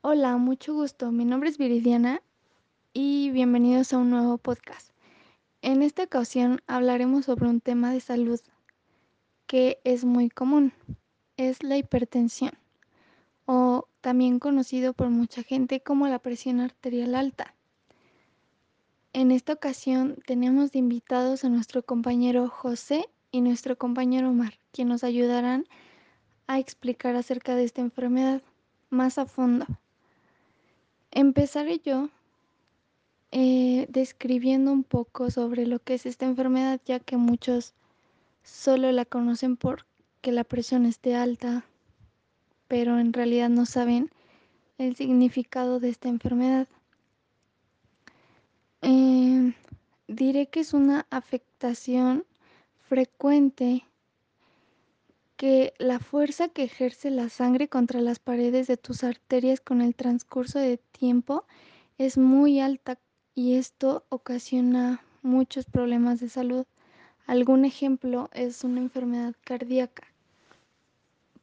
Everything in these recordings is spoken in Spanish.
Hola, mucho gusto. Mi nombre es Viridiana y bienvenidos a un nuevo podcast. En esta ocasión hablaremos sobre un tema de salud que es muy común. Es la hipertensión o también conocido por mucha gente como la presión arterial alta. En esta ocasión tenemos de invitados a nuestro compañero José y nuestro compañero Omar, quienes nos ayudarán a explicar acerca de esta enfermedad más a fondo. Empezaré yo eh, describiendo un poco sobre lo que es esta enfermedad, ya que muchos solo la conocen porque la presión esté alta, pero en realidad no saben el significado de esta enfermedad. Eh, diré que es una afectación frecuente que la fuerza que ejerce la sangre contra las paredes de tus arterias con el transcurso de tiempo es muy alta y esto ocasiona muchos problemas de salud. Algún ejemplo es una enfermedad cardíaca.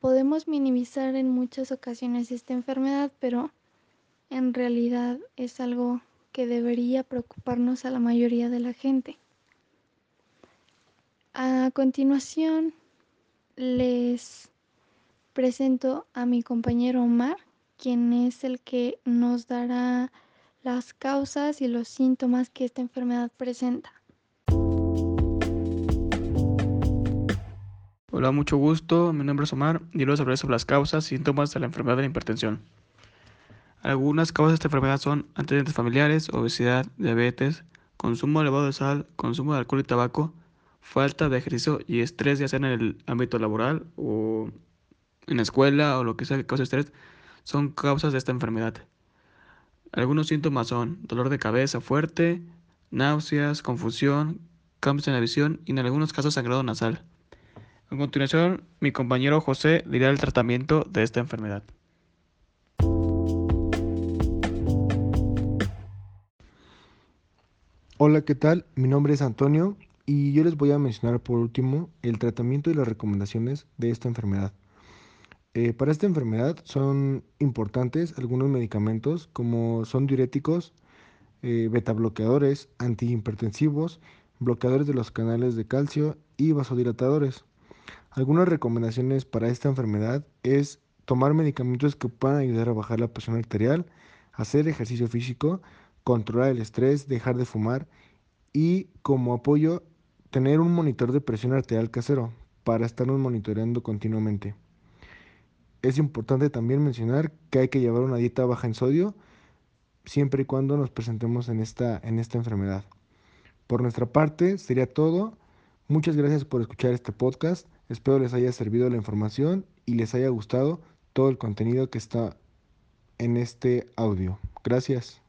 Podemos minimizar en muchas ocasiones esta enfermedad, pero en realidad es algo que debería preocuparnos a la mayoría de la gente. A continuación, les presento a mi compañero Omar, quien es el que nos dará las causas y los síntomas que esta enfermedad presenta. Hola, mucho gusto. Mi nombre es Omar y les hablaré sobre las causas y síntomas de la enfermedad de la hipertensión. Algunas causas de esta enfermedad son antecedentes familiares, obesidad, diabetes, consumo elevado de sal, consumo de alcohol y tabaco, falta de ejercicio y estrés, ya sea en el ámbito laboral o en la escuela o lo que sea que cause estrés, son causas de esta enfermedad. Algunos síntomas son dolor de cabeza fuerte, náuseas, confusión, cambios en la visión y en algunos casos sangrado nasal. A continuación, mi compañero José dirá el tratamiento de esta enfermedad. Hola, ¿qué tal? Mi nombre es Antonio y yo les voy a mencionar por último el tratamiento y las recomendaciones de esta enfermedad. Eh, para esta enfermedad son importantes algunos medicamentos como son diuréticos, eh, betabloqueadores, antihipertensivos, bloqueadores de los canales de calcio y vasodilatadores. Algunas recomendaciones para esta enfermedad es tomar medicamentos que puedan ayudar a bajar la presión arterial, hacer ejercicio físico, controlar el estrés, dejar de fumar y como apoyo tener un monitor de presión arterial casero para estarnos monitoreando continuamente. Es importante también mencionar que hay que llevar una dieta baja en sodio siempre y cuando nos presentemos en esta, en esta enfermedad. Por nuestra parte, sería todo. Muchas gracias por escuchar este podcast. Espero les haya servido la información y les haya gustado todo el contenido que está en este audio. Gracias.